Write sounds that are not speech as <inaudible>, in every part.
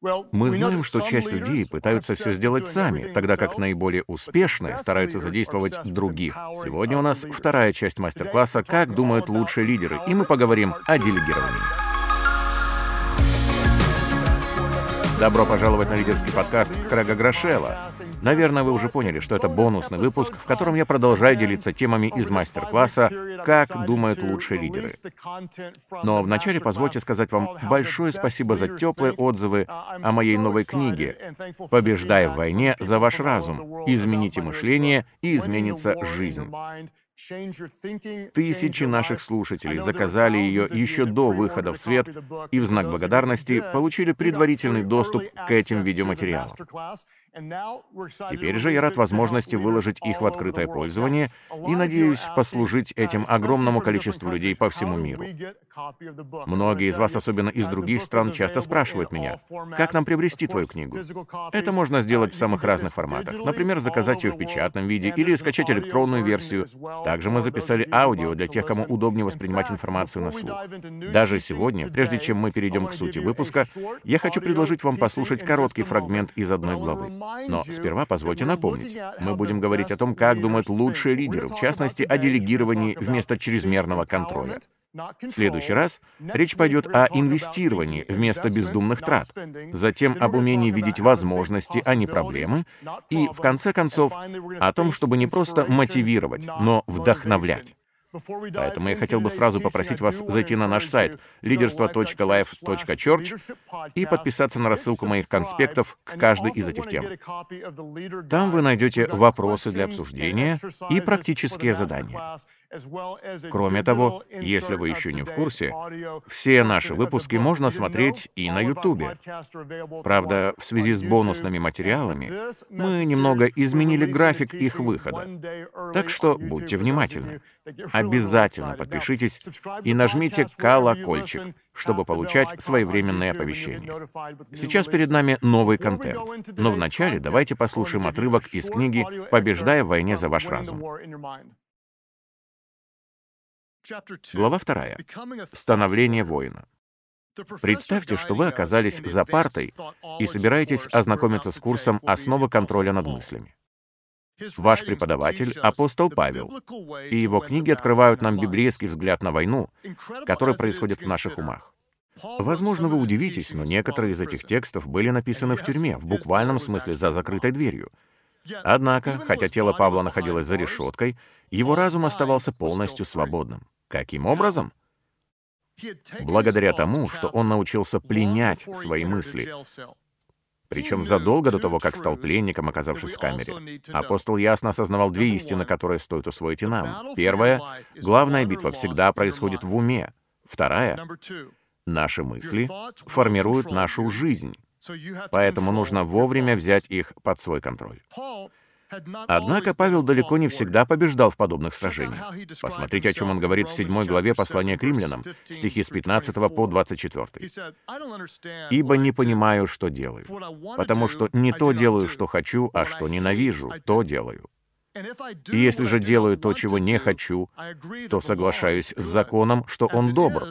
Мы знаем, что часть людей пытаются все сделать сами, тогда как наиболее успешные стараются задействовать других. Сегодня у нас вторая часть мастер-класса «Как думают лучшие лидеры», и мы поговорим о делегировании. Добро пожаловать на лидерский подкаст Крэга Грошела. Наверное, вы уже поняли, что это бонусный выпуск, в котором я продолжаю делиться темами из мастер-класса «Как думают лучшие лидеры». Но вначале позвольте сказать вам большое спасибо за теплые отзывы о моей новой книге «Побеждай в войне за ваш разум. Измените мышление, и изменится жизнь». Тысячи наших слушателей заказали ее еще до выхода в свет и в знак благодарности получили предварительный доступ к этим видеоматериалам. Теперь же я рад возможности выложить их в открытое пользование и надеюсь послужить этим огромному количеству людей по всему миру. Многие из вас, особенно из других стран, часто спрашивают меня, как нам приобрести твою книгу? Это можно сделать в самых разных форматах. Например, заказать ее в печатном виде или скачать электронную версию. Также мы записали аудио для тех, кому удобнее воспринимать информацию на слух. Даже сегодня, прежде чем мы перейдем к сути выпуска, я хочу предложить вам послушать короткий фрагмент из одной главы. Но сперва позвольте напомнить, мы будем говорить о том, как думают лучшие лидеры, в частности, о делегировании вместо чрезмерного контроля. В следующий раз речь пойдет о инвестировании вместо бездумных трат, затем об умении видеть возможности, а не проблемы, и, в конце концов, о том, чтобы не просто мотивировать, но вдохновлять. Поэтому я хотел бы сразу попросить вас зайти на наш сайт leaderство.life.church и подписаться на рассылку моих конспектов к каждой из этих тем. Там вы найдете вопросы для обсуждения и практические задания. Кроме того, если вы еще не в курсе, все наши выпуски можно смотреть и на Ютубе. Правда, в связи с бонусными материалами мы немного изменили график их выхода. Так что будьте внимательны. Обязательно подпишитесь и нажмите колокольчик, чтобы получать своевременные оповещения. Сейчас перед нами новый контент, но вначале давайте послушаем отрывок из книги «Побеждая в войне за ваш разум». Глава вторая. Становление воина. Представьте, что вы оказались за партой и собираетесь ознакомиться с курсом «Основы контроля над мыслями». Ваш преподаватель — апостол Павел, и его книги открывают нам библейский взгляд на войну, который происходит в наших умах. Возможно, вы удивитесь, но некоторые из этих текстов были написаны в тюрьме, в буквальном смысле за закрытой дверью. Однако, хотя тело Павла находилось за решеткой, его разум оставался полностью свободным. Каким образом? Благодаря тому, что он научился пленять свои мысли, причем задолго до того, как стал пленником, оказавшись в камере. Апостол ясно осознавал две истины, которые стоит усвоить и нам. Первая — главная битва всегда происходит в уме. Вторая — наши мысли формируют нашу жизнь. Поэтому нужно вовремя взять их под свой контроль. Однако Павел далеко не всегда побеждал в подобных сражениях. Посмотрите, о чем он говорит в 7 главе послания к римлянам, стихи с 15 по 24. «Ибо не понимаю, что делаю, потому что не то делаю, что хочу, а что ненавижу, то делаю. И если же делаю то, чего не хочу, то соглашаюсь с законом, что он добр,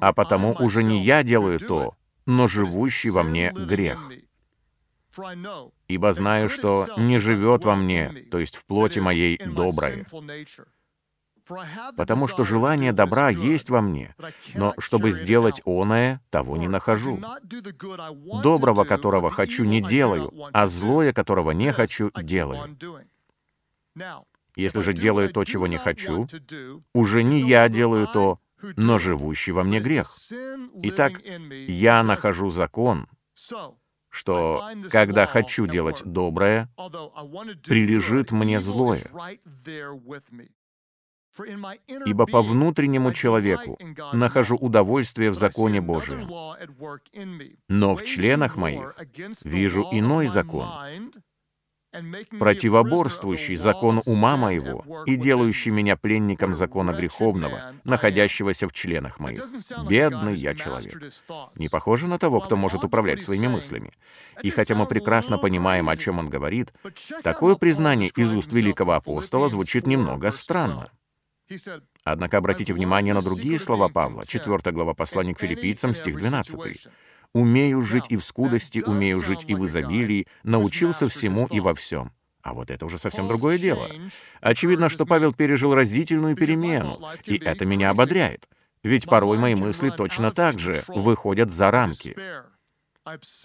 а потому уже не я делаю то, но живущий во мне грех. Ибо знаю, что не живет во мне, то есть в плоти моей, доброе. Потому что желание добра есть во мне, но чтобы сделать оное, того не нахожу. Доброго, которого хочу, не делаю, а злое, которого не хочу, делаю. Если же делаю то, чего не хочу, уже не я делаю то, но живущий во мне грех. Итак, я нахожу закон, что, когда хочу делать доброе, прилежит мне злое. Ибо по внутреннему человеку нахожу удовольствие в законе Божьем. Но в членах моих вижу иной закон, противоборствующий закону ума моего и делающий меня пленником закона греховного, находящегося в членах моих. Бедный я человек. Не похоже на того, кто может управлять своими мыслями. И хотя мы прекрасно понимаем, о чем он говорит, такое признание из уст великого апостола звучит немного странно. Однако обратите внимание на другие слова Павла, 4 глава послания к филиппийцам, стих 12. «Умею жить и в скудости, умею жить и в изобилии, научился всему и во всем». А вот это уже совсем другое дело. Очевидно, что Павел пережил разительную перемену, и это меня ободряет. Ведь порой мои мысли точно так же выходят за рамки.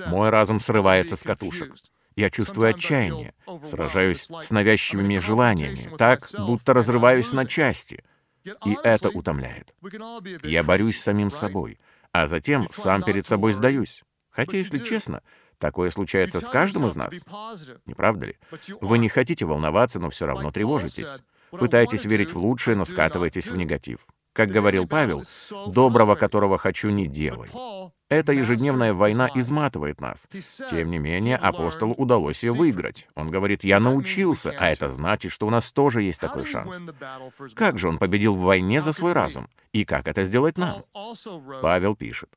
Мой разум срывается с катушек. Я чувствую отчаяние, сражаюсь с навязчивыми желаниями, так, будто разрываюсь на части. И это утомляет. Я борюсь с самим собой, а затем сам перед собой сдаюсь. Хотя, если честно, Такое случается с каждым из нас. Не правда ли? Вы не хотите волноваться, но все равно тревожитесь. Пытаетесь верить в лучшее, но скатываетесь в негатив. Как говорил Павел, «доброго, которого хочу, не делай». Эта ежедневная война изматывает нас. Тем не менее, апостолу удалось ее выиграть. Он говорит, «Я научился», а это значит, что у нас тоже есть такой шанс. Как же он победил в войне за свой разум? И как это сделать нам? Павел пишет,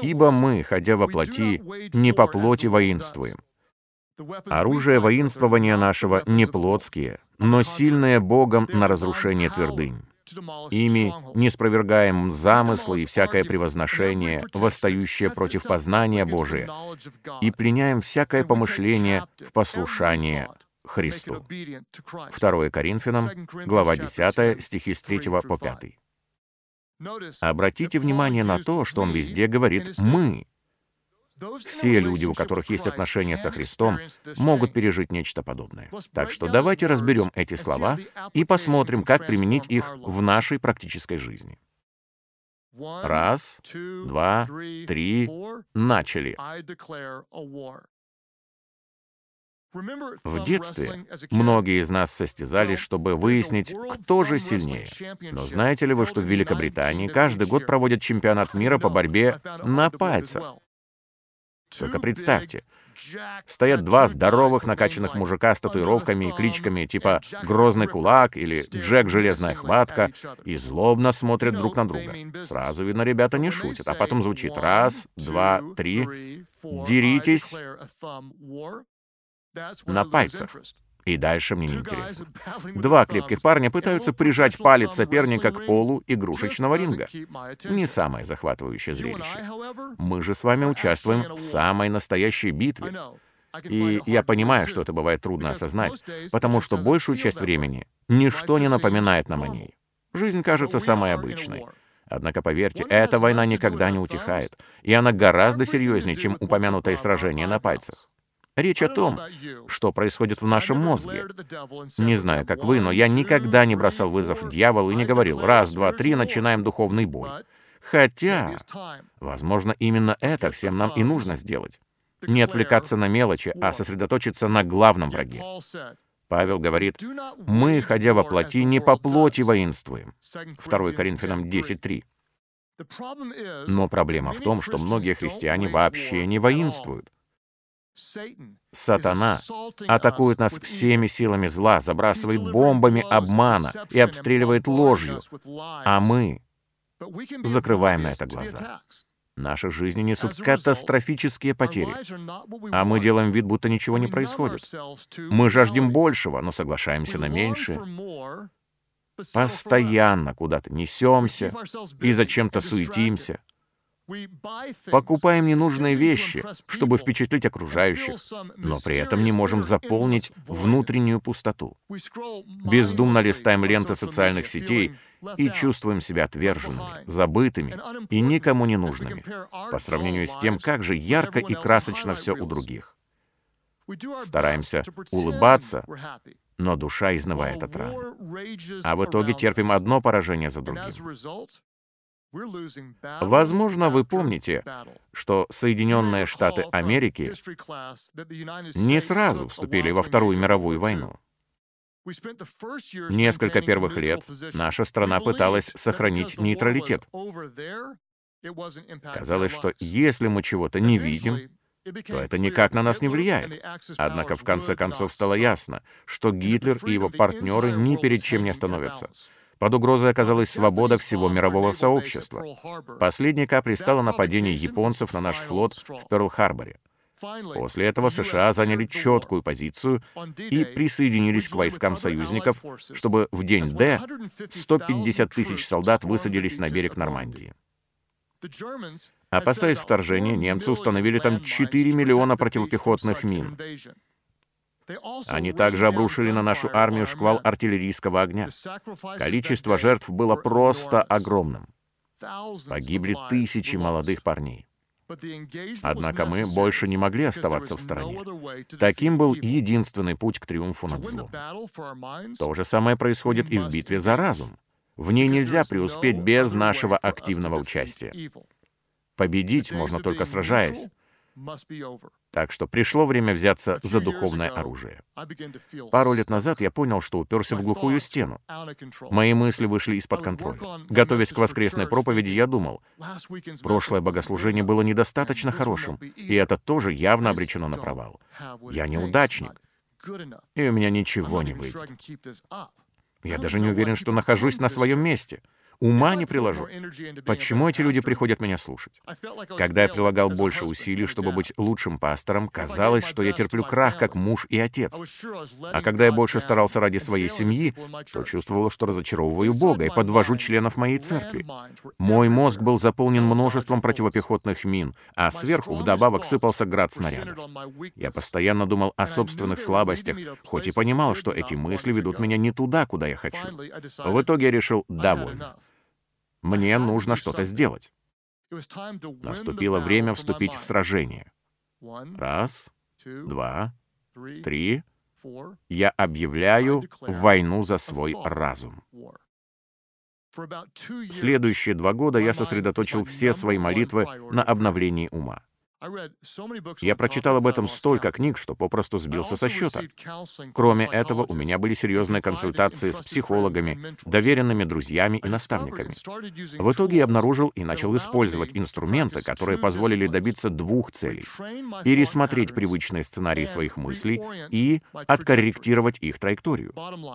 Ибо мы, ходя во плоти, не по плоти воинствуем. Оружие воинствования нашего не плотские, но сильное Богом на разрушение твердынь. Ими не спровергаем замыслы и всякое превозношение, восстающее против познания Божия, и пленяем всякое помышление в послушание Христу. 2 Коринфянам, глава 10, стихи с 3 по 5. Обратите внимание на то, что он везде говорит «мы». Все люди, у которых есть отношения со Христом, могут пережить нечто подобное. Так что давайте разберем эти слова и посмотрим, как применить их в нашей практической жизни. Раз, два, три, начали. В детстве многие из нас состязались, чтобы выяснить, кто же сильнее. Но знаете ли вы, что в Великобритании каждый год проводят чемпионат мира по борьбе на пальцах? Только представьте, стоят два здоровых накачанных мужика с татуировками и кличками типа «Грозный кулак» или «Джек Железная хватка» и злобно смотрят друг на друга. Сразу видно, ребята не шутят, а потом звучит «раз, два, три, деритесь» на пальцах. И дальше мне не интересно. Два крепких парня пытаются прижать палец соперника к полу игрушечного ринга. Не самое захватывающее зрелище. Мы же с вами участвуем в самой настоящей битве. И я понимаю, что это бывает трудно осознать, потому что большую часть времени ничто не напоминает нам о ней. Жизнь кажется самой обычной. Однако, поверьте, эта война никогда не утихает, и она гораздо серьезнее, чем упомянутое сражение на пальцах. Речь о том, что происходит в нашем мозге. Не знаю, как вы, но я никогда не бросал вызов дьяволу и не говорил «раз, два, три, начинаем духовный бой». Хотя, возможно, именно это всем нам и нужно сделать. Не отвлекаться на мелочи, а сосредоточиться на главном враге. Павел говорит, «Мы, ходя во плоти, не по плоти воинствуем». 2 Коринфянам 10.3. Но проблема в том, что многие христиане вообще не воинствуют. Сатана атакует нас всеми силами зла, забрасывает бомбами обмана и обстреливает ложью, а мы закрываем на это глаза. Наши жизни несут катастрофические потери, а мы делаем вид, будто ничего не происходит. Мы жаждем большего, но соглашаемся на меньшее. Постоянно куда-то несемся и зачем-то суетимся. Покупаем ненужные вещи, чтобы впечатлить окружающих, но при этом не можем заполнить внутреннюю пустоту. Бездумно листаем ленты социальных сетей и чувствуем себя отверженными, забытыми и никому не нужными, по сравнению с тем, как же ярко и красочно все у других. Стараемся улыбаться, но душа изнывает от ран. А в итоге терпим одно поражение за другим. Возможно, вы помните, что Соединенные Штаты Америки не сразу вступили во Вторую мировую войну. Несколько первых лет наша страна пыталась сохранить нейтралитет. Казалось, что если мы чего-то не видим, то это никак на нас не влияет. Однако в конце концов стало ясно, что Гитлер и его партнеры ни перед чем не остановятся. Под угрозой оказалась свобода всего мирового сообщества. Последней каплей стало нападение японцев на наш флот в Перл-Харборе. После этого США заняли четкую позицию и присоединились к войскам союзников, чтобы в день Д 150 тысяч солдат высадились на берег Нормандии. Опасаясь вторжения, немцы установили там 4 миллиона противопехотных мин. Они также обрушили на нашу армию шквал артиллерийского огня. Количество жертв было просто огромным. Погибли тысячи молодых парней. Однако мы больше не могли оставаться в стороне. Таким был единственный путь к триумфу над злом. То же самое происходит и в битве за разум. В ней нельзя преуспеть без нашего активного участия. Победить можно только сражаясь. Так что пришло время взяться за духовное оружие. Пару лет назад я понял, что уперся в глухую стену. Мои мысли вышли из-под контроля. Готовясь к воскресной проповеди, я думал, прошлое богослужение было недостаточно хорошим, и это тоже явно обречено на провал. Я неудачник, и у меня ничего не выйдет. Я даже не уверен, что нахожусь на своем месте. Ума не приложу. Почему эти люди приходят меня слушать? Когда я прилагал больше усилий, чтобы быть лучшим пастором, казалось, что я терплю крах как муж и отец. А когда я больше старался ради своей семьи, то чувствовал, что разочаровываю Бога и подвожу членов моей церкви. Мой мозг был заполнен множеством противопехотных мин, а сверху вдобавок сыпался град снарядов. Я постоянно думал о собственных слабостях, хоть и понимал, что эти мысли ведут меня не туда, куда я хочу. В итоге я решил «довольно». Мне нужно что-то сделать. Наступило время вступить в сражение. Раз, два, три. Я объявляю войну за свой разум. Следующие два года я сосредоточил все свои молитвы на обновлении ума. Я прочитал об этом столько книг, что попросту сбился со счета. Кроме этого, у меня были серьезные консультации с психологами, доверенными друзьями и наставниками. В итоге я обнаружил и начал использовать инструменты, которые позволили добиться двух целей. Пересмотреть привычные сценарии своих мыслей и откорректировать их траекторию.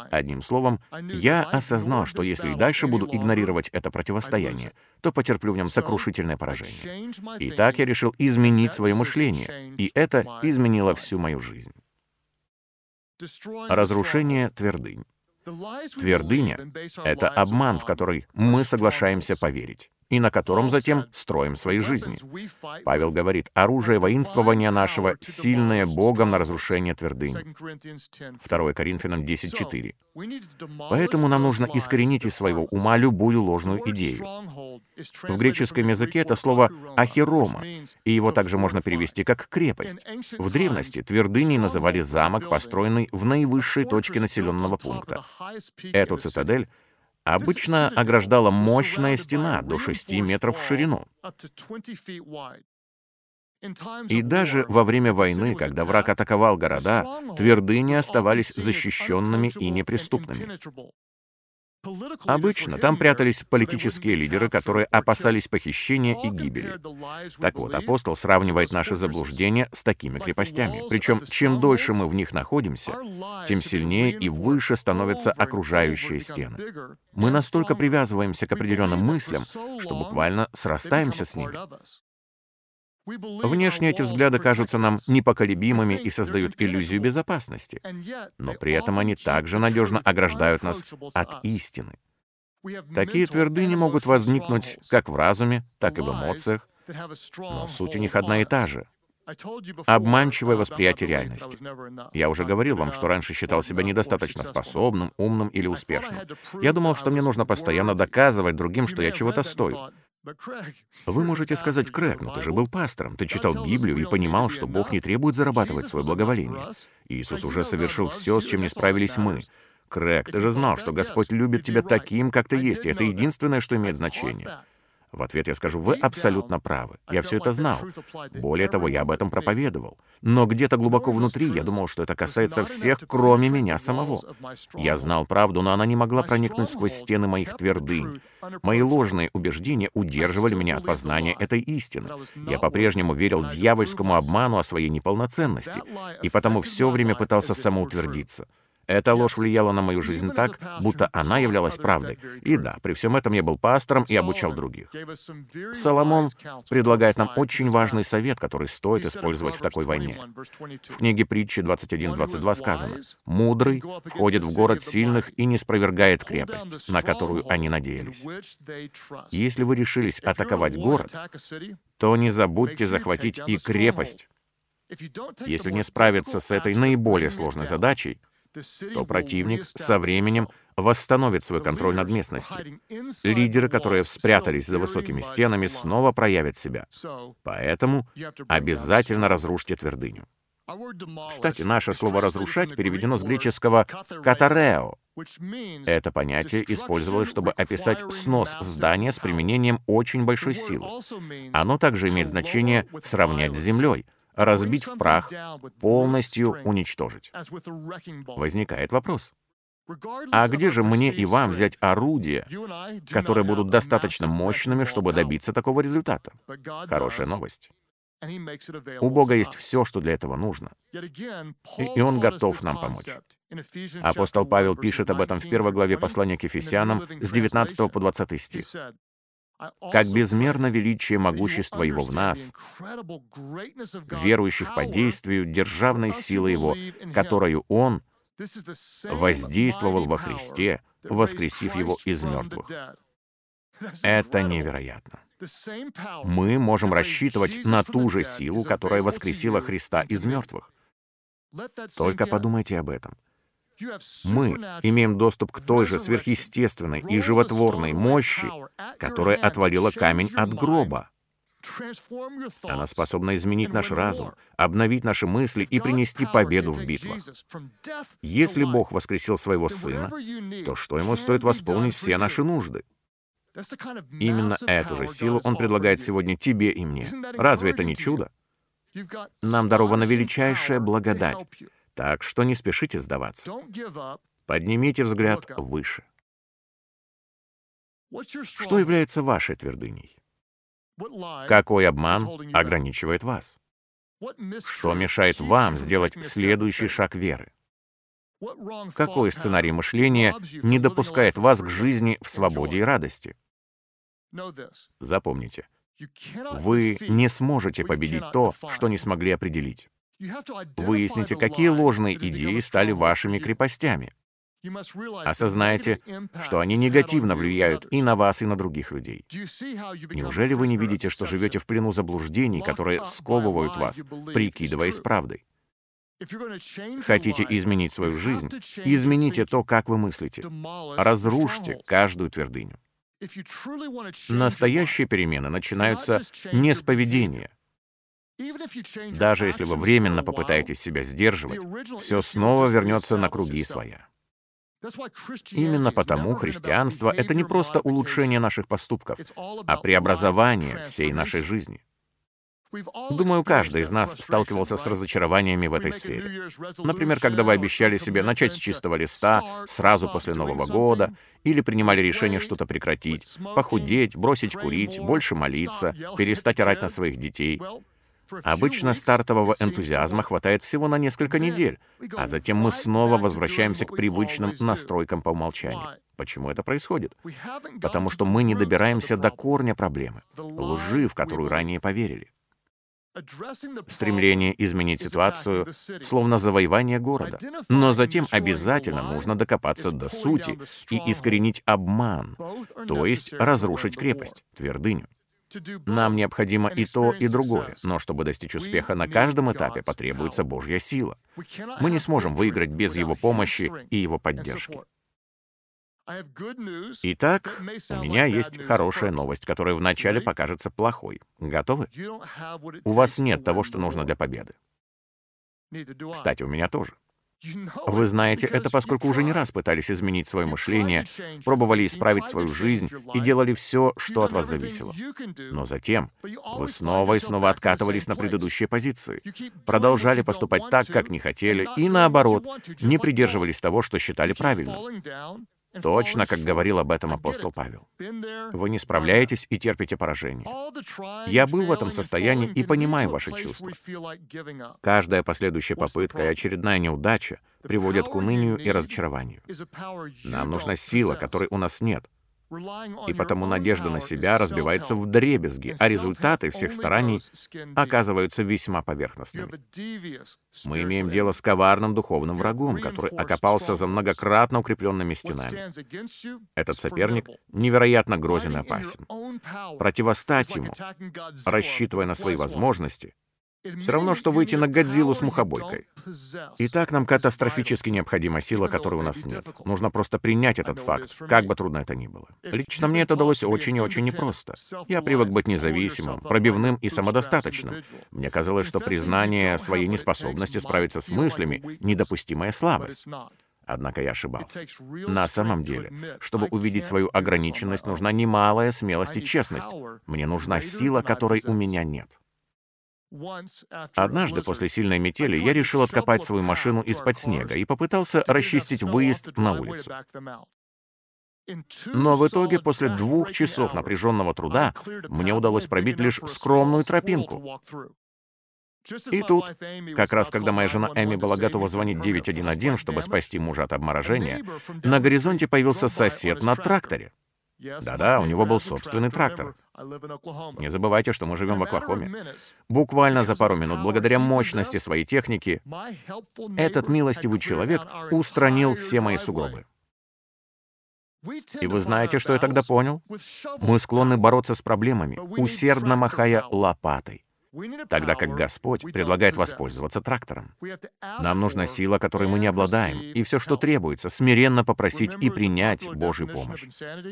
Одним словом, я осознал, что если и дальше буду игнорировать это противостояние, то потерплю в нем сокрушительное поражение. И так я решил изменить свое мышление, и это изменило всю мою жизнь. Разрушение твердынь. Твердыня — это обман, в который мы соглашаемся поверить и на котором затем строим свои жизни. Павел говорит, оружие воинствования нашего — сильное Богом на разрушение твердынь. 2 Коринфянам 10.4. Поэтому нам нужно искоренить из своего ума любую ложную идею. В греческом языке это слово «ахерома», и его также можно перевести как «крепость». В древности твердыней называли замок, построенный в наивысшей точке населенного пункта. Эту цитадель обычно ограждала мощная стена до 6 метров в ширину. И даже во время войны, когда враг атаковал города, твердыни оставались защищенными и неприступными. Обычно там прятались политические лидеры, которые опасались похищения и гибели. Так вот, апостол сравнивает наши заблуждения с такими крепостями. Причем, чем дольше мы в них находимся, тем сильнее и выше становятся окружающие стены. Мы настолько привязываемся к определенным мыслям, что буквально срастаемся с ними. Внешне эти взгляды кажутся нам непоколебимыми и создают иллюзию безопасности, но при этом они также надежно ограждают нас от истины. Такие твердыни могут возникнуть как в разуме, так и в эмоциях, но суть у них одна и та же — обманчивое восприятие реальности. Я уже говорил вам, что раньше считал себя недостаточно способным, умным или успешным. Я думал, что мне нужно постоянно доказывать другим, что я чего-то стою. Вы можете сказать, Крэг, но ты же был пастором, ты читал Библию и понимал, что Бог не требует зарабатывать свое благоволение. Иисус уже совершил все, с чем не справились мы. Крэг, ты же знал, что Господь любит тебя таким, как ты есть, и это единственное, что имеет значение. В ответ я скажу, вы абсолютно правы. Я все это знал. Более того, я об этом проповедовал. Но где-то глубоко внутри я думал, что это касается всех, кроме меня самого. Я знал правду, но она не могла проникнуть сквозь стены моих твердынь. Мои ложные убеждения удерживали меня от познания этой истины. Я по-прежнему верил дьявольскому обману о своей неполноценности, и потому все время пытался самоутвердиться. Эта ложь влияла на мою жизнь так, будто она являлась правдой. И да, при всем этом я был пастором и обучал других. Соломон предлагает нам очень важный совет, который стоит использовать в такой войне. В книге притчи 21.22 сказано, «Мудрый входит в город сильных и не спровергает крепость, на которую они надеялись». Если вы решились атаковать город, то не забудьте захватить и крепость. Если не справиться с этой наиболее сложной задачей, то противник со временем восстановит свой контроль над местностью. Лидеры, которые спрятались за высокими стенами, снова проявят себя. Поэтому обязательно разрушьте твердыню. Кстати, наше слово «разрушать» переведено с греческого «катарео». Это понятие использовалось, чтобы описать снос здания с применением очень большой силы. Оно также имеет значение «сравнять с землей», разбить в прах, полностью уничтожить. Возникает вопрос. А где же мне и вам взять орудия, которые будут достаточно мощными, чтобы добиться такого результата? Хорошая новость. У Бога есть все, что для этого нужно. И Он готов нам помочь. Апостол Павел пишет об этом в первой главе послания к Ефесянам с 19 по 20 стих как безмерно величие могущества Его в нас, верующих по действию державной силы Его, которую Он воздействовал во Христе, воскресив Его из мертвых. Это невероятно. Мы можем рассчитывать на ту же силу, которая воскресила Христа из мертвых. Только подумайте об этом. Мы имеем доступ к той же сверхъестественной и животворной мощи, которая отвалила камень от гроба. Она способна изменить наш разум, обновить наши мысли и принести победу в битвах. Если Бог воскресил своего Сына, то что ему стоит восполнить все наши нужды? Именно эту же силу Он предлагает сегодня тебе и мне. Разве это не чудо? Нам дарована величайшая благодать, так что не спешите сдаваться. Поднимите взгляд выше. Что является вашей твердыней? Какой обман ограничивает вас? Что мешает вам сделать следующий шаг веры? Какой сценарий мышления не допускает вас к жизни в свободе и радости? Запомните, вы не сможете победить то, что не смогли определить. Выясните, какие ложные идеи стали вашими крепостями. Осознайте, что они негативно влияют и на вас, и на других людей. Неужели вы не видите, что живете в плену заблуждений, которые сковывают вас, прикидываясь правдой? Хотите изменить свою жизнь? Измените то, как вы мыслите. Разрушьте каждую твердыню. Настоящие перемены начинаются не с поведения, даже если вы временно попытаетесь себя сдерживать, все снова вернется на круги своя. Именно потому христианство — это не просто улучшение наших поступков, а преобразование всей нашей жизни. Думаю, каждый из нас сталкивался с разочарованиями в этой сфере. Например, когда вы обещали себе начать с чистого листа сразу после Нового года, или принимали решение что-то прекратить, похудеть, бросить курить, больше молиться, перестать орать на своих детей — Обычно стартового энтузиазма хватает всего на несколько недель, а затем мы снова возвращаемся к привычным настройкам по умолчанию. Почему это происходит? Потому что мы не добираемся до корня проблемы, лжи, в которую ранее поверили. Стремление изменить ситуацию словно завоевание города. Но затем обязательно нужно докопаться до сути и искоренить обман, то есть разрушить крепость, твердыню. Нам необходимо и то, и другое, но чтобы достичь успеха на каждом этапе потребуется Божья сила. Мы не сможем выиграть без Его помощи и Его поддержки. Итак, у меня есть хорошая новость, которая вначале покажется плохой. Готовы? У вас нет того, что нужно для победы. Кстати, у меня тоже. Вы знаете это, поскольку уже не раз пытались изменить свое мышление, пробовали исправить свою жизнь и делали все, что от вас зависело. Но затем вы снова и снова откатывались на предыдущие позиции, продолжали поступать так, как не хотели, и наоборот, не придерживались того, что считали правильным. Точно, как говорил об этом апостол Павел. Вы не справляетесь и терпите поражение. Я был в этом состоянии и понимаю ваши чувства. Каждая последующая попытка и очередная неудача приводят к унынию и разочарованию. Нам нужна сила, которой у нас нет. И потому надежда на себя разбивается в дребезги, а результаты всех стараний оказываются весьма поверхностными. Мы имеем дело с коварным духовным врагом, который окопался за многократно укрепленными стенами. Этот соперник невероятно грозен и опасен. Противостать ему, рассчитывая на свои возможности, все равно, что выйти на Годзиллу с мухобойкой. И так нам катастрофически необходима сила, которой у нас нет. Нужно просто принять этот факт, как бы трудно это ни было. Лично мне это далось очень и очень непросто. Я привык быть независимым, пробивным и самодостаточным. Мне казалось, что признание своей неспособности справиться с мыслями — недопустимая слабость. Однако я ошибался. На самом деле, чтобы увидеть свою ограниченность, нужна немалая смелость и честность. Мне нужна сила, которой у меня нет. Однажды после сильной метели я решил откопать свою машину из-под снега и попытался расчистить выезд на улицу. Но в итоге, после двух часов напряженного труда, мне удалось пробить лишь скромную тропинку. И тут, как раз когда моя жена Эми была готова звонить 911, чтобы спасти мужа от обморожения, на горизонте появился сосед на тракторе. Да-да, у него был собственный трактор. Не забывайте, что мы живем в Оклахоме. Буквально за пару минут, благодаря мощности своей техники, этот милостивый человек устранил все мои сугробы. И вы знаете, что я тогда понял? Мы склонны бороться с проблемами, усердно махая лопатой тогда как Господь предлагает воспользоваться трактором. Нам нужна сила, которой мы не обладаем, и все, что требуется, смиренно попросить и принять Божью помощь.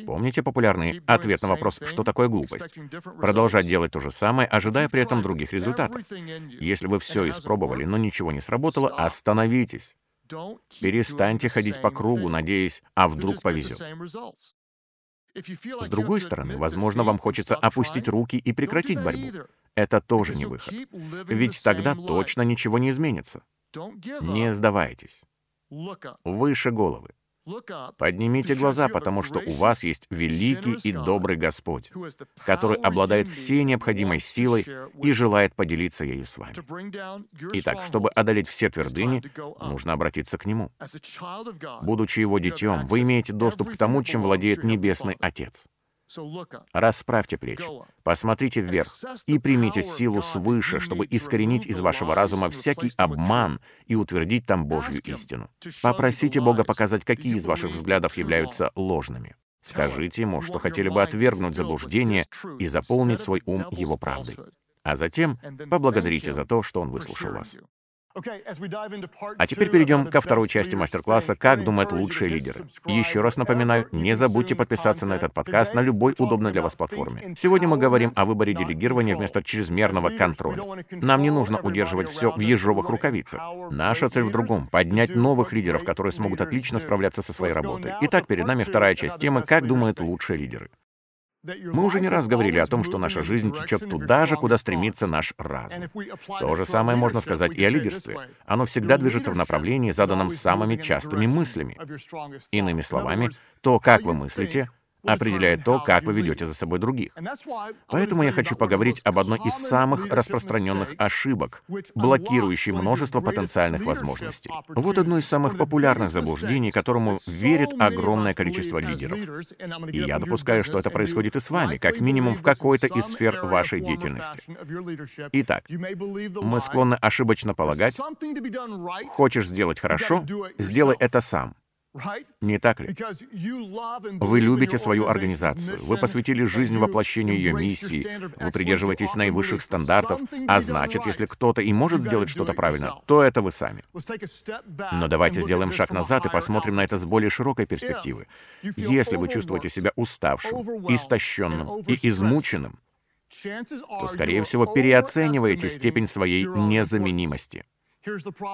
Помните популярный ответ на вопрос «что такое глупость?» Продолжать делать то же самое, ожидая при этом других результатов. Если вы все испробовали, но ничего не сработало, остановитесь. Перестаньте ходить по кругу, надеясь, а вдруг повезет. С другой стороны, возможно, вам хочется опустить руки и прекратить борьбу. Это тоже не выход. Ведь тогда точно ничего не изменится. Не сдавайтесь. Выше головы. Поднимите глаза, потому что у вас есть великий и добрый Господь, который обладает всей необходимой силой и желает поделиться ею с вами. Итак, чтобы одолеть все твердыни, нужно обратиться к Нему. Будучи Его детем, вы имеете доступ к тому, чем владеет Небесный Отец. Расправьте плечи, посмотрите вверх и примите силу свыше, чтобы искоренить из вашего разума всякий обман и утвердить там Божью истину. Попросите Бога показать, какие из ваших взглядов являются ложными. Скажите ему, что хотели бы отвергнуть заблуждение и заполнить свой ум его правдой. А затем поблагодарите за то, что он выслушал вас. А теперь перейдем ко второй части мастер-класса «Как думают лучшие лидеры». Еще раз напоминаю, не забудьте подписаться на этот подкаст на любой удобной для вас платформе. Сегодня мы говорим о выборе делегирования вместо чрезмерного контроля. Нам не нужно удерживать все в ежовых рукавицах. Наша цель в другом — поднять новых лидеров, которые смогут отлично справляться со своей работой. Итак, перед нами вторая часть темы «Как думают лучшие лидеры». Мы уже не раз говорили о том, что наша жизнь течет туда же, куда стремится наш разум. То же самое можно сказать и о лидерстве. Оно всегда движется в направлении, заданном самыми частыми мыслями. Иными словами, то, как вы мыслите, определяет то, как вы ведете за собой других. Поэтому я хочу поговорить об одной из самых распространенных ошибок, блокирующей множество потенциальных возможностей. Вот одно из самых популярных заблуждений, которому верит огромное количество лидеров. И я допускаю, что это происходит и с вами, как минимум в какой-то из сфер вашей деятельности. Итак, мы склонны ошибочно полагать, хочешь сделать хорошо, сделай это сам. Не так ли? Вы любите свою организацию, вы посвятили жизнь воплощению ее миссии, вы придерживаетесь наивысших стандартов, а значит, если кто-то и может сделать что-то правильно, то это вы сами. Но давайте сделаем шаг назад и посмотрим на это с более широкой перспективы. Если вы чувствуете себя уставшим, истощенным и измученным, то, скорее всего, переоцениваете степень своей незаменимости.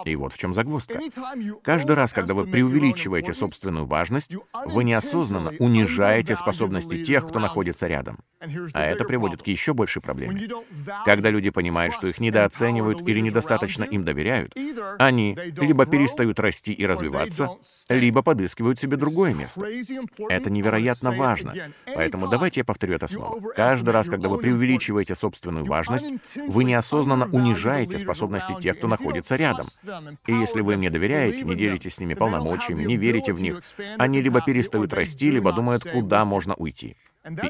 И вот в чем загвоздка. Каждый раз, когда вы преувеличиваете собственную важность, вы неосознанно унижаете способности тех, кто находится рядом. А это приводит к еще большей проблеме. Когда люди понимают, что их недооценивают или недостаточно им доверяют, они либо перестают расти и развиваться, либо подыскивают себе другое место. Это невероятно важно. Поэтому давайте я повторю это снова. Каждый раз, когда вы преувеличиваете собственную важность, вы неосознанно унижаете способности тех, кто находится рядом. И если вы им не доверяете, не делитесь с ними полномочиями, не верите в них, они либо перестают расти, либо думают, куда можно уйти.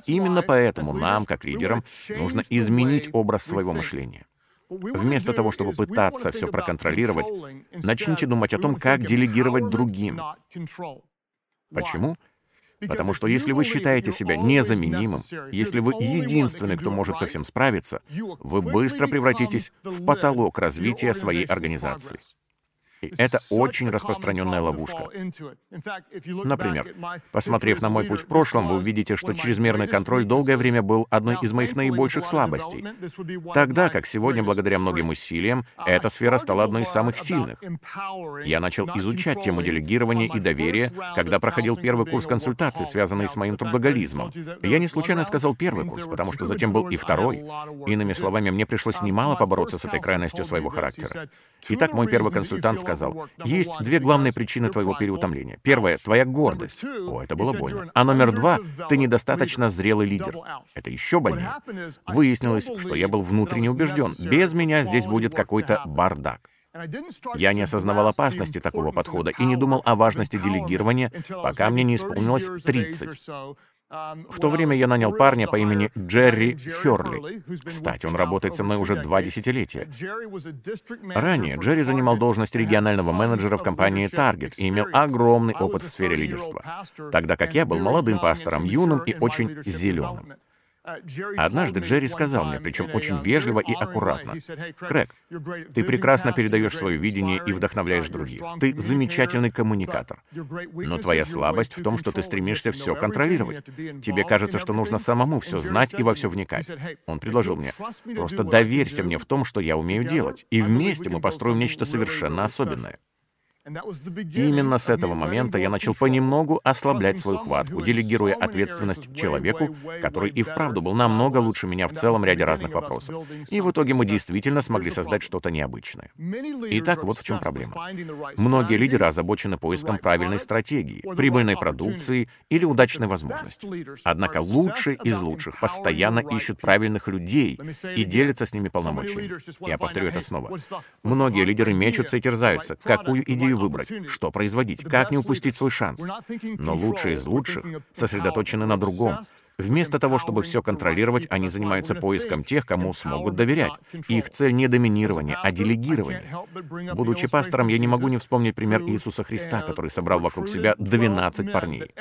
И именно поэтому нам, как лидерам, нужно изменить образ своего мышления. Вместо того, чтобы пытаться все проконтролировать, начните думать о том, как делегировать другим. Почему? Потому что если вы считаете себя незаменимым, если вы единственный, кто может со всем справиться, вы быстро превратитесь в потолок развития своей организации. И это очень распространенная ловушка. Например, посмотрев на мой путь в прошлом, вы увидите, что чрезмерный контроль долгое время был одной из моих наибольших слабостей. Тогда, как сегодня, благодаря многим усилиям, эта сфера стала одной из самых сильных. Я начал изучать тему делегирования и доверия, когда проходил первый курс консультаций, связанный с моим трудоголизмом. Я не случайно сказал первый курс, потому что затем был и второй. Иными словами, мне пришлось немало побороться с этой крайностью своего характера. Итак, мой первый консультант сказал, есть две главные причины твоего переутомления. Первая — твоя гордость. О, это было больно. А номер два — ты недостаточно зрелый лидер. Это еще больнее. Выяснилось, что я был внутренне убежден, без меня здесь будет какой-то бардак. Я не осознавал опасности такого подхода и не думал о важности делегирования, пока мне не исполнилось 30. В то время я нанял парня по имени Джерри Херли. Кстати, он работает со мной уже два десятилетия. Ранее Джерри занимал должность регионального менеджера в компании Target и имел огромный опыт в сфере лидерства, тогда как я был молодым пастором, юным и очень зеленым. Однажды Джерри сказал мне, причем очень вежливо и аккуратно, «Крэг, ты прекрасно передаешь свое видение и вдохновляешь других. Ты замечательный коммуникатор. Но твоя слабость в том, что ты стремишься все контролировать. Тебе кажется, что нужно самому все знать и во все вникать». Он предложил мне, «Просто доверься мне в том, что я умею делать, и вместе мы построим нечто совершенно особенное». Именно с этого момента я начал понемногу ослаблять свою хватку, делегируя ответственность человеку, который и вправду был намного лучше меня в целом ряде разных вопросов. И в итоге мы действительно смогли создать что-то необычное. Итак, вот в чем проблема. Многие лидеры озабочены поиском правильной стратегии, прибыльной продукции или удачной возможности. Однако лучшие из лучших постоянно ищут правильных людей и делятся с ними полномочиями. Я повторю это снова. Многие лидеры мечутся и терзаются, какую идею выбрать, что производить, как не упустить свой шанс. Но лучшие из лучших сосредоточены на другом. Вместо того, чтобы все контролировать, они занимаются поиском тех, кому смогут доверять. Их цель не доминирование, а делегирование. Будучи пастором, я не могу не вспомнить пример Иисуса Христа, который собрал вокруг себя 12 парней.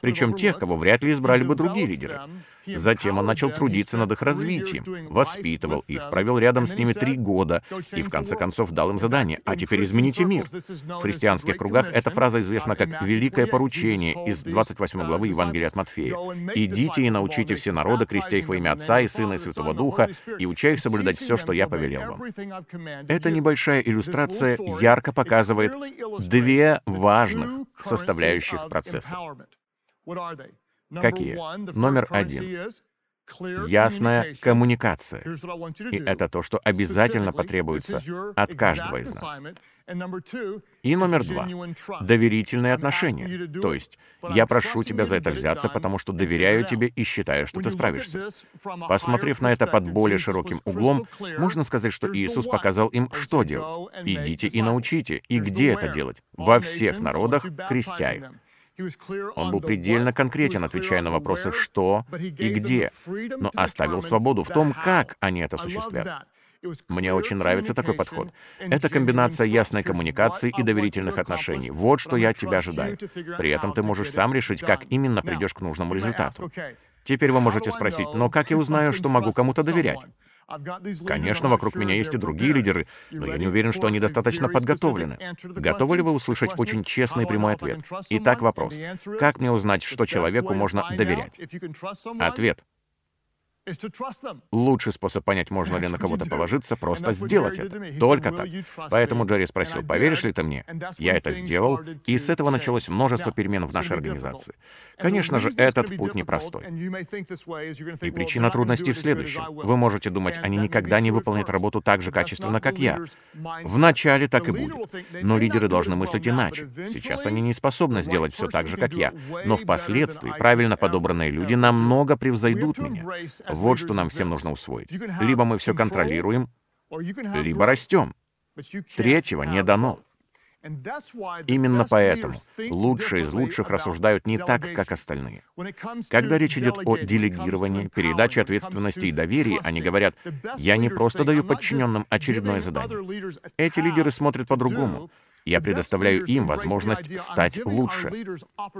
Причем тех, кого вряд ли избрали бы другие лидеры. Затем он начал трудиться над их развитием, воспитывал их, провел рядом с ними три года и, в конце концов, дал им задание «А теперь измените мир». В христианских кругах эта фраза известна как «великое поручение» из 28 главы Евангелия от Матфея. «Идите и научите все народы, крестя их во имя Отца и Сына и Святого Духа, и уча их соблюдать все, что я повелел вам». Эта небольшая иллюстрация ярко показывает две важных составляющих процесса. Какие? Номер один. Ясная коммуникация. И это то, что обязательно потребуется от каждого из нас. И номер два — доверительные отношения. То есть, я прошу тебя за это взяться, потому что доверяю тебе и считаю, что ты справишься. Посмотрев на это под более широким углом, можно сказать, что Иисус показал им, что делать. Идите и научите, и где это делать. Во всех народах крестя их. Он был предельно конкретен, отвечая на вопросы «что» и «где», но оставил свободу в том, как они это осуществят. Мне очень нравится такой подход. Это комбинация ясной коммуникации и доверительных отношений. Вот что я от тебя ожидаю. При этом ты можешь сам решить, как именно придешь к нужному результату. Теперь вы можете спросить, но как я узнаю, что могу кому-то доверять? Конечно, вокруг меня есть и другие лидеры, но я не уверен, что они достаточно подготовлены. Готовы ли вы услышать очень честный и прямой ответ? Итак, вопрос. Как мне узнать, что человеку можно доверять? Ответ. Лучший способ понять, можно ли на <laughs> кого-то положиться, просто сделать это. Только так. Поэтому Джерри спросил, поверишь ли ты мне? Я это сделал, и с этого началось множество перемен в нашей организации. Конечно же, этот путь непростой. И причина трудностей в следующем. Вы можете думать, они никогда не выполнят работу так же качественно, как я. Вначале так и будет. Но лидеры должны мыслить иначе. Сейчас они не способны сделать все так же, как я. Но впоследствии правильно подобранные люди намного превзойдут меня. Вот что нам всем нужно усвоить. Либо мы все контролируем, либо растем. Третьего не дано. Именно поэтому лучшие из лучших рассуждают не так, как остальные. Когда речь идет о делегировании, передаче ответственности и доверии, они говорят, «Я не просто даю подчиненным очередное задание». Эти лидеры смотрят по-другому. Я предоставляю им возможность стать лучше.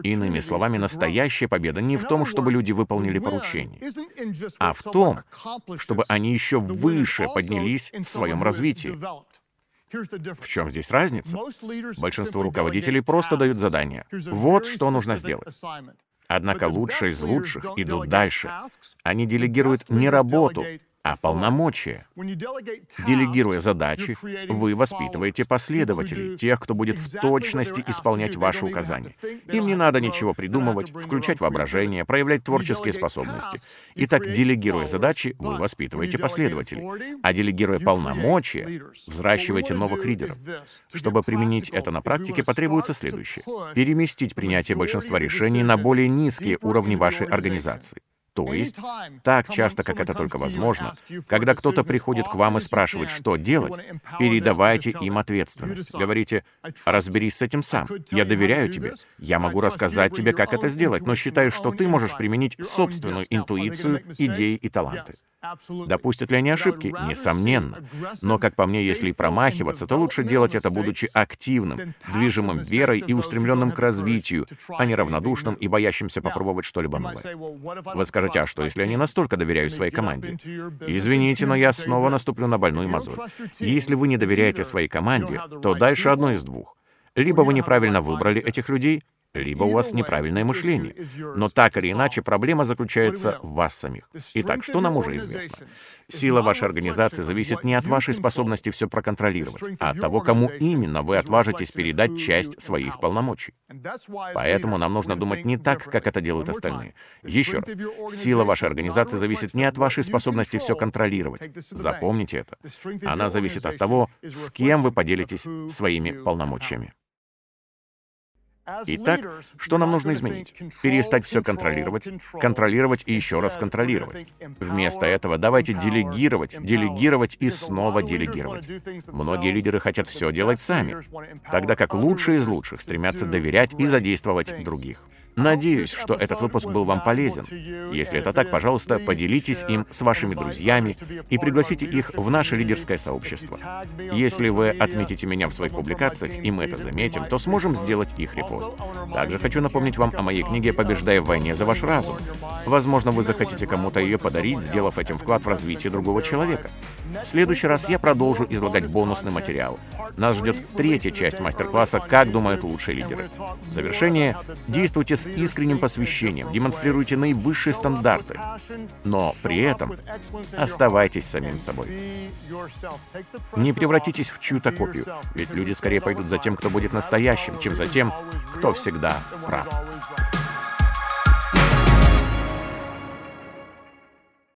Иными словами, настоящая победа не в том, чтобы люди выполнили поручение, а в том, чтобы они еще выше поднялись в своем развитии. В чем здесь разница? Большинство руководителей просто дают задания. Вот что нужно сделать. Однако лучшие из лучших идут дальше. Они делегируют не работу, а полномочия. Делегируя задачи, вы воспитываете последователей, тех, кто будет в точности исполнять ваши указания. Им не надо ничего придумывать, включать воображение, проявлять творческие способности. Итак, делегируя задачи, вы воспитываете последователей. А делегируя полномочия, взращиваете новых лидеров. Чтобы применить это на практике, потребуется следующее. Переместить принятие большинства решений на более низкие уровни вашей организации. То есть, так часто, как это только возможно, когда кто-то приходит к вам и спрашивает, что делать, передавайте им ответственность. Говорите, разберись с этим сам. Я доверяю тебе. Я могу рассказать тебе, как это сделать, но считаю, что ты можешь применить собственную интуицию, идеи и таланты. Допустят ли они ошибки? Несомненно. Но, как по мне, если и промахиваться, то лучше делать это, будучи активным, движимым верой и устремленным к развитию, а не равнодушным и боящимся попробовать что-либо новое. Вы скажете, а что, если я не настолько доверяю своей команде? Извините, но я снова наступлю на больную мозоль. Если вы не доверяете своей команде, то дальше одно из двух. Либо вы неправильно выбрали этих людей, либо у вас неправильное мышление. Но так или иначе проблема заключается в вас самих. Итак, что нам уже известно? Сила вашей организации зависит не от вашей способности все проконтролировать, а от того, кому именно вы отважитесь передать часть своих полномочий. Поэтому нам нужно думать не так, как это делают остальные. Еще раз, сила вашей организации зависит не от вашей способности все контролировать. Запомните это. Она зависит от того, с кем вы поделитесь своими полномочиями. Итак, что нам нужно изменить? Перестать все контролировать, контролировать и еще раз контролировать. Вместо этого давайте делегировать, делегировать и снова делегировать. Многие лидеры хотят все делать сами, тогда как лучшие из лучших стремятся доверять и задействовать других. Надеюсь, что этот выпуск был вам полезен. Если это так, пожалуйста, поделитесь им с вашими друзьями и пригласите их в наше лидерское сообщество. Если вы отметите меня в своих публикациях, и мы это заметим, то сможем сделать их репост. Также хочу напомнить вам о моей книге «Побеждая в войне за ваш разум». Возможно, вы захотите кому-то ее подарить, сделав этим вклад в развитие другого человека. В следующий раз я продолжу излагать бонусный материал. Нас ждет третья часть мастер-класса «Как думают лучшие лидеры». В завершение действуйте с искренним посвящением, демонстрируйте наивысшие стандарты, но при этом оставайтесь самим собой. Не превратитесь в чью-то копию, ведь люди скорее пойдут за тем, кто будет настоящим, чем за тем, кто всегда прав.